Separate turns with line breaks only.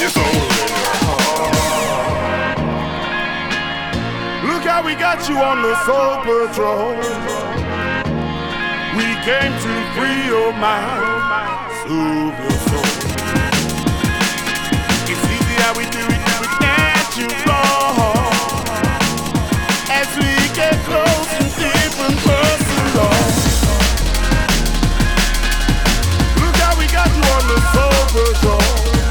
your soul. Look how we
got you on the soul patrol. We came to free your mind, soothe your soul. It's easy how we do it, we get you wrong. As we get close to different personal. Look how we got you on the soul patrol.